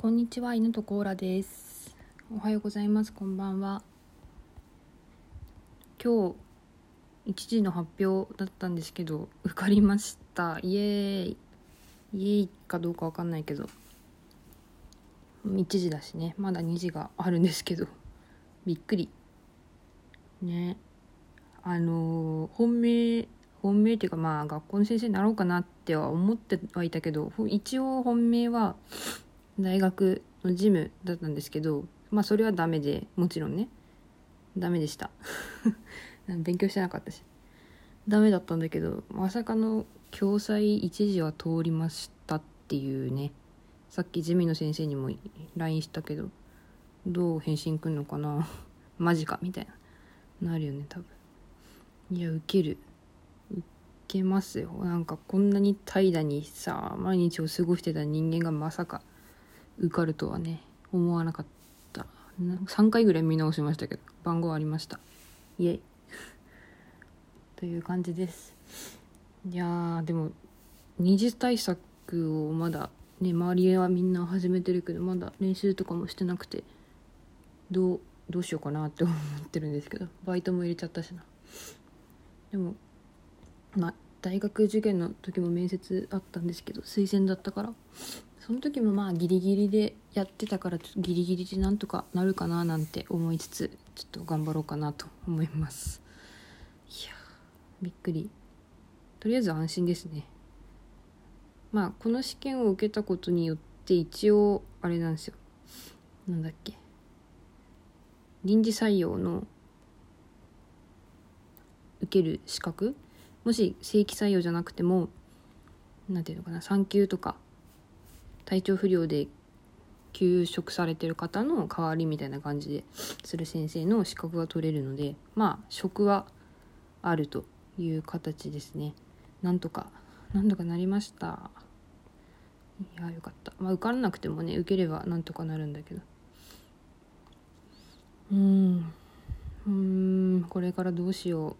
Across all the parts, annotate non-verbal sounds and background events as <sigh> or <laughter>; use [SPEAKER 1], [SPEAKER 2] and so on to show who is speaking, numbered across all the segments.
[SPEAKER 1] こんにちは犬とコーラです。おはようございます。こんばんは。今日1時の発表だったんですけど受かりました。イエーイ。イエーイかどうかわかんないけど。1時だしね。まだ2時があるんですけど。びっくり。ね。あの本命本命っていうかまあ学校の先生になろうかなっては思ってはいたけど一応本命は大学の事務だったんですけどまあそれはダメでもちろんね。ダメでした。<laughs> 勉強してなかったし。ダメだったんだけどまさかの共済一時は通りましたっていうね。さっきジミの先生にも LINE したけどどう返信くんのかな。<laughs> マジかみたいな。なるよね多分。いやウケる。ウケますよ。なんかこんなに怠惰にさ毎日を過ごしてた人間がまさか受かるとはね思わなかった。3回ぐらい見直しましたけど番号ありました。イエイ。<laughs> という感じです。いやーでも二次対策をまだね周りはみんな始めてるけどまだ練習とかもしてなくてどうどうしようかなって思ってるんですけどバイトも入れちゃったしな。でもまあ大学受験の時も面接あったんですけど推薦だったから。その時もまあギリギリでやってたからちょっとギリギリでなんとかなるかななんて思いつつちょっと頑張ろうかなと思います。いやびっくり。とりあえず安心ですね。まあこの試験を受けたことによって一応あれなんですよ。なんだっけ。臨時採用の受ける資格もし正規採用じゃなくても何ていうのかな産休とか体調不良で休職されてる方の代わりみたいな感じでする先生の資格が取れるのでまあ職はあるという形ですね。なんとかなんとかなりました。いやよかった。まあ受からなくてもね受ければなんとかなるんだけど。うん。うん。これからどうしよう。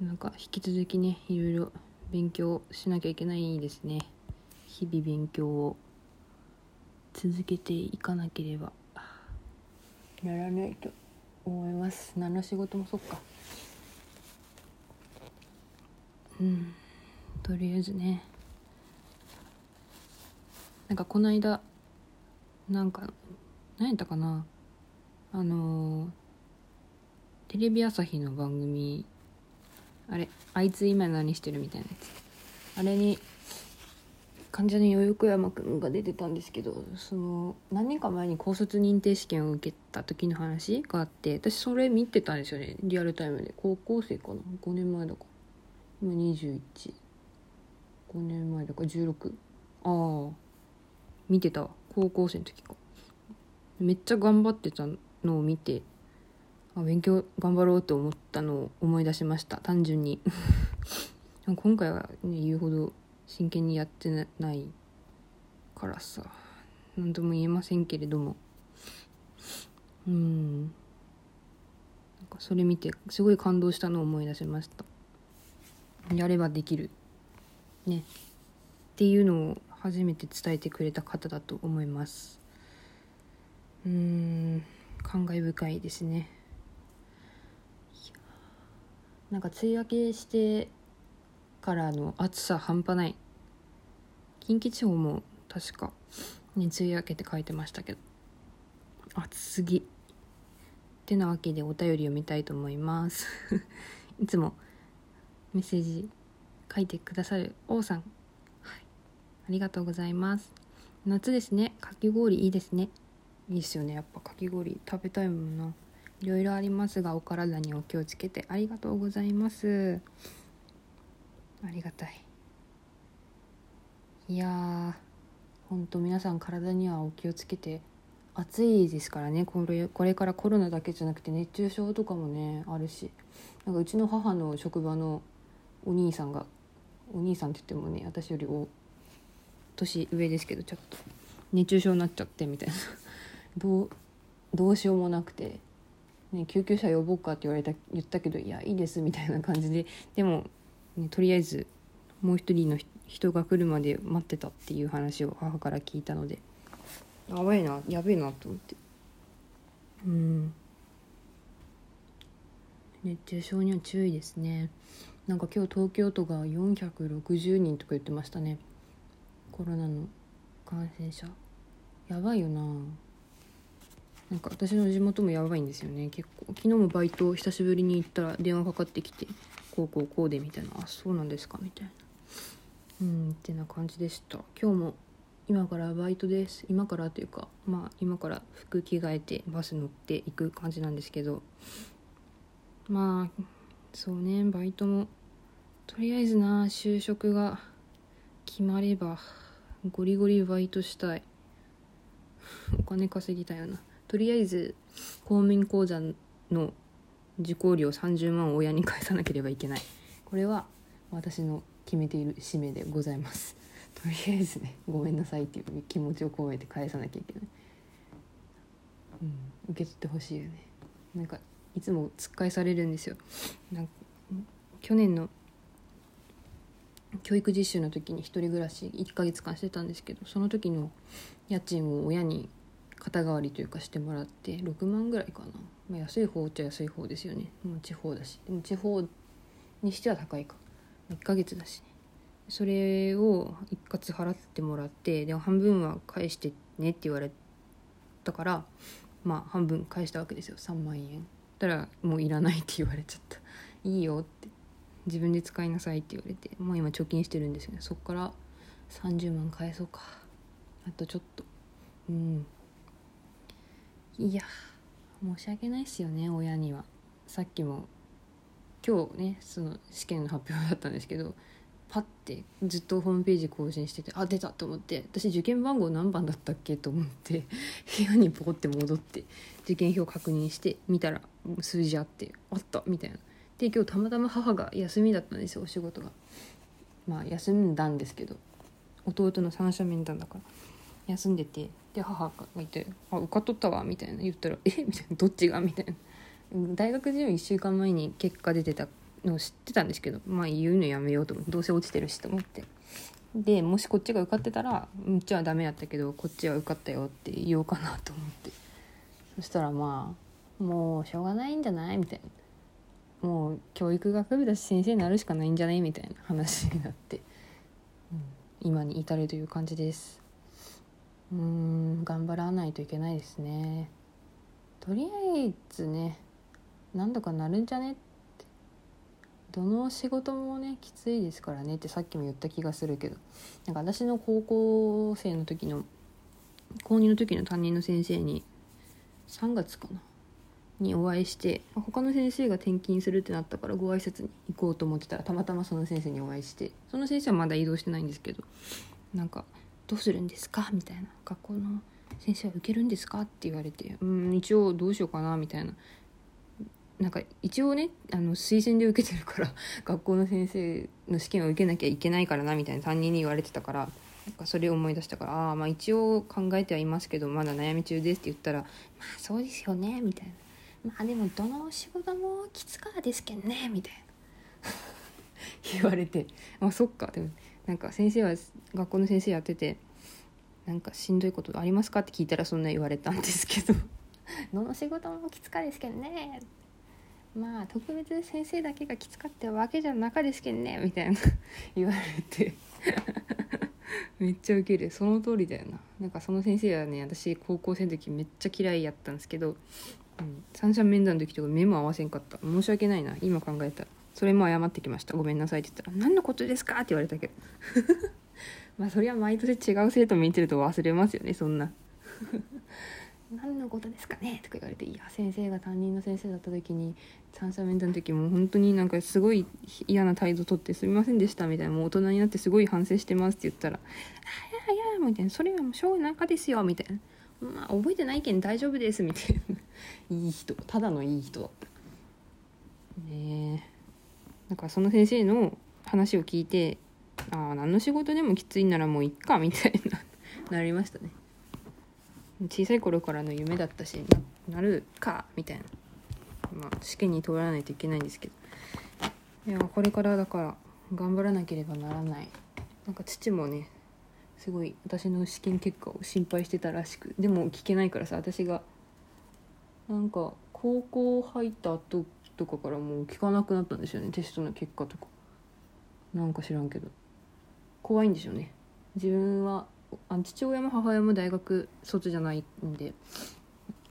[SPEAKER 1] なんか引き続きねいろいろ勉強しなきゃいけないですね。日々勉強を。続けていかなければ。ならないと思います。何の仕事もそっか。うん。とりあえずね。なんかこの間なんか何やったかな。あのー、テレビ朝日の番組あれあいつ今何してるみたいなやつ。あれに患者に横山くんが出てたんですけどその何年か前に高卒認定試験を受けた時の話があって私それ見てたんですよね。リアルタイムで。高校生かな。5年前だか。今215年前だか。ら16ああ。見てた高校生の時か。めっちゃ頑張ってたのを見て。あ勉強頑張ろうと思ったのを思い出しました。単純に。<laughs> 今回はね言うほど真剣にやってないからさ。何とも言えませんけれども。うん。なんかそれ見てすごい感動したのを思い出しました。やればできる。ね。っていうのを初めて伝えてくれた方だと思います。うーん。感慨深いですね。なんか梅雨明けしてからの暑さ半端ない。近畿地方も確かに梅雨明けって書いてましたけど。暑すぎ。ってなわけでお便り読みたいと思います。<laughs> いつもメッセージ書いてくださる王さん、はい、ありがとうございます。夏ですね。かき氷いいですね。いいですよね。やっぱかき氷食べたいもんな。いろいろありますがお体にお気をつけてありがとうございます。ありがたい。いやーほんと皆さん体にはお気をつけて暑いですからね。これこれからコロナだけじゃなくて熱中症とかもねあるし。なんかうちの母の職場のお兄さんがお兄さんって言ってもね私よりお年上ですけどちょっと熱中症になっちゃってみたいな。どうどうしようもなくて、ね、救急車呼ぼうかって言われた言ったけどいやいいですみたいな感じででも、ね、とりあえずもう一人の人が来るまで待ってたっていう話を母から聞いたのでやばいなやべえなと思って。うん。熱中症には注意ですね。なんか今日東京都が460人とか言ってましたね。コロナの感染者。やばいよな。なんか私の地元もやばいんですよね。結構。昨日もバイト久しぶりに行ったら電話かかってきてこうこうこうでみたいな。あそうなんですか。みたいな。うんってな感じでした。今日も今からバイトです。今からというかまあ今から服着替えてバス乗っていく感じなんですけど。まあそうね。バイトもとりあえずな就職が決まればゴリゴリバイトしたい。<laughs> お金稼ぎたいよな。とりあえず公民口座の受講料30万を親に返さなければいけない。これは私の決めている使命でございます。とりあえずねごめんなさいっていう気持ちを込めて返さなきゃいけない、うん、受け取ってほしいよね。なんかいつもつっかえされるんですよ。なんか去年の教育実習の時に一人暮らし1ヶ月間してたんですけどその時の家賃を親に肩代わりというかしてもらって6万ぐらいかな、まあ、安い方っちゃ安い方ですよね。もう地方だし。でも地方にしては高いか。1ヶ月だしね。それを一括払ってもらってでも半分は返してねって言われたからまあ半分返したわけですよ。3万円。たらもういらないって言われちゃった。<laughs> いいよって。自分で使いなさいって言われて。もう今貯金してるんですよね。そっから30万返そうか。あとちょっと。うん。いや申し訳ないっすよね親には。さっきも今日ねその試験の発表だったんですけどパッてずっとホームページ更新しててあ出たと思って私受験番号何番だったっけと思って <laughs> 部屋にポコって戻って受験票確認して見たら数字あってあったみたいな。で今日たまたま母が休みだったんですよお仕事が。まあ休んだんですけど弟の三者面談だから。休んでてで母がいて「あ受かっとったわ」みたいな言ったら「え？<laughs> みたいな「どっちが?」みたいな。大学時1週間前に結果出てたのを知ってたんですけどまあ言うのやめようと思ってどうせ落ちてるしと思って。でもしこっちが受かってたらうちはダメやったけどこっちは受かったよって言おうかなと思って。そしたらまあもうしょうがないんじゃない？みたいな。もう教育学部だし先生になるしかないんじゃない？みたいな話になって、うん、今に至るという感じです。うん頑張らないといけないですね。とりあえずね何とかなるんじゃねって。どの仕事もねきついですからねってさっきも言った気がするけど。なんか私の高校生の時の高2の時の担任の先生に3月かなにお会いして他の先生が転勤するってなったからご挨拶に行こうと思ってたらたまたまその先生にお会いして。その先生はまだ移動してないんですけど。なんか「どうするんですか?」みたいな「学校の先生は受けるんですか?」って言われて「うん一応どうしようかな」みたいな。なんか一応ねあの推薦で受けてるから <laughs> 学校の先生の試験を受けなきゃいけないからなみたいな担任に言われてたからなんかそれを思い出したからああまあ一応考えてはいますけどまだ悩み中ですって言ったらまあそうですよねみたいな。まあでもどの仕事もきつかですけんねみたいな。<laughs> 言われて。あそっかでもなんか先生は学校の先生やっててなんかしんどいことありますかって聞いたらそんな言われたんですけどどの仕事もきつかですけんねまあ特別先生だけがきつかったわけじゃなかですけんねみたいな言われて。めっちゃウケる。その通りだよな。なんかその先生はね私高校生の時めっちゃ嫌いやったんですけど、うん、三者面談の時とか目も合わせんかった。申し訳ないな。今考えたらそれも謝ってきましたごめんなさいって言ったら「何のことですか?」って言われたけど <laughs> まあそりゃ毎年違う生徒見てると忘れますよねそんな <laughs> 何のことですかね?」とか言われて「いや先生が担任の先生だった時に三者面談の時も本当になんかすごい嫌な態度とってすみませんでした」みたいな「もう大人になってすごい反省してます」って言ったら「あいやいや」みたいな「それはもうしょうがなかですよ」みたいな「まあ覚えてないけん大丈夫です」みたいないい人ただのいい人だったねえだかその先生の話を聞いてああ何の仕事でもきついならもういっかみたいな <laughs> なりましたね。小さい頃からの夢だったしなるかみたいな、まあ、試験に通らないといけないんですけど。いやこれからだから頑張らなければならない。なんか父もねすごい私の試験結果を心配してたらしくでも聞けないからさ私が。なんか高校入った後とかからもう聞かなくなったんですよね。テストの結果とか。なんか知らんけど。怖いんですよね。自分はあ父親も母親も大学卒じゃないんで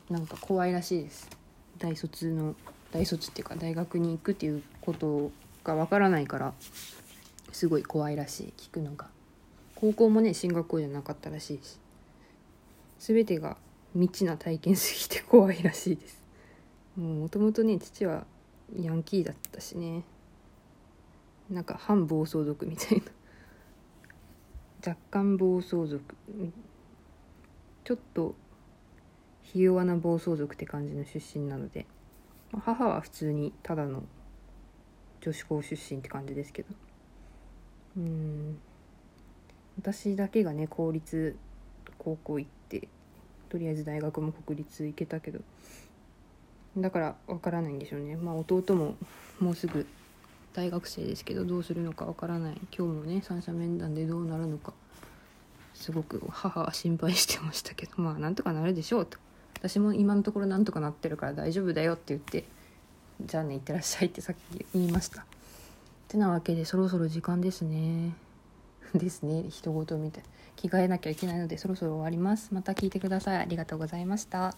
[SPEAKER 1] なんか怖いらしいです。大卒の大卒っていうか大学に行くっていうことがわからないからすごい怖いらしい。聞くのが。高校もね進学校じゃなかったらしいし。全てが未知な体験すぎて怖いらしいです。もともとね父はヤンキーだったしね。なんか反暴走族みたいな。若干暴走族。ちょっとひ弱な暴走族って感じの出身なので。母は普通にただの女子校出身って感じですけど。うん。私だけがね公立高校行ってとりあえず大学も国立行けたけど。だからわからないんでしょうね。まあ弟ももうすぐ大学生ですけどどうするのかわからない。今日もね三者面談でどうなるのかすごく母は心配してましたけど。まあなんとかなるでしょうと。私も今のところなんとかなってるから大丈夫だよって言ってじゃあねいってらっしゃいってさっき言いました。てなわけでそろそろ時間ですね。<laughs> ですね。人事みたい。着替えなきゃいけないのでそろそろ終わります。また聞いてください。ありがとうございました。